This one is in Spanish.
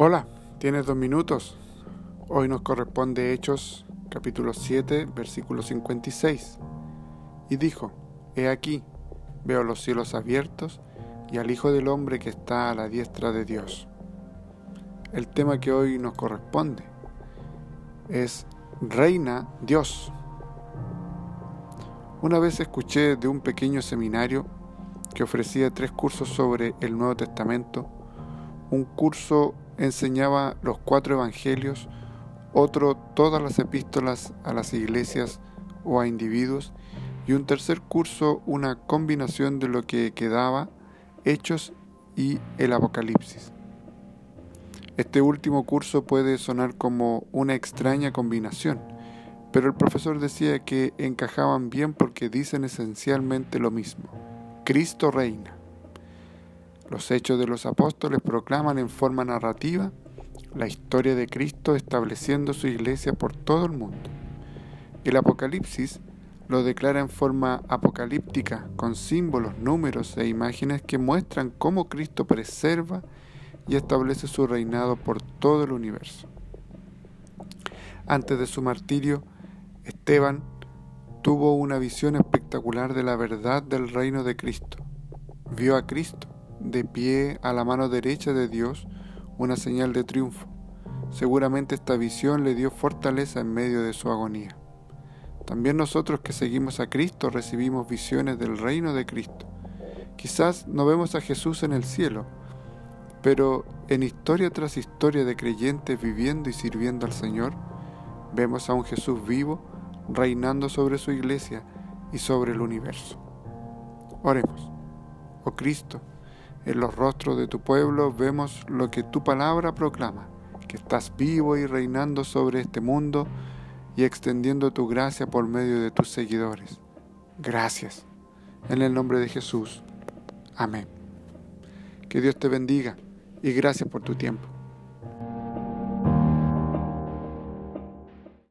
Hola, tienes dos minutos. Hoy nos corresponde Hechos capítulo 7, versículo 56. Y dijo, He aquí, veo los cielos abiertos y al Hijo del Hombre que está a la diestra de Dios. El tema que hoy nos corresponde es Reina Dios. Una vez escuché de un pequeño seminario que ofrecía tres cursos sobre el Nuevo Testamento, un curso enseñaba los cuatro evangelios, otro todas las epístolas a las iglesias o a individuos, y un tercer curso una combinación de lo que quedaba, Hechos y el Apocalipsis. Este último curso puede sonar como una extraña combinación, pero el profesor decía que encajaban bien porque dicen esencialmente lo mismo. Cristo reina. Los hechos de los apóstoles proclaman en forma narrativa la historia de Cristo estableciendo su iglesia por todo el mundo. El Apocalipsis lo declara en forma apocalíptica, con símbolos, números e imágenes que muestran cómo Cristo preserva y establece su reinado por todo el universo. Antes de su martirio, Esteban tuvo una visión espectacular de la verdad del reino de Cristo. Vio a Cristo de pie a la mano derecha de Dios una señal de triunfo. Seguramente esta visión le dio fortaleza en medio de su agonía. También nosotros que seguimos a Cristo recibimos visiones del reino de Cristo. Quizás no vemos a Jesús en el cielo, pero en historia tras historia de creyentes viviendo y sirviendo al Señor, vemos a un Jesús vivo reinando sobre su iglesia y sobre el universo. Oremos. Oh Cristo, en los rostros de tu pueblo vemos lo que tu palabra proclama, que estás vivo y reinando sobre este mundo y extendiendo tu gracia por medio de tus seguidores. Gracias. En el nombre de Jesús. Amén. Que Dios te bendiga y gracias por tu tiempo.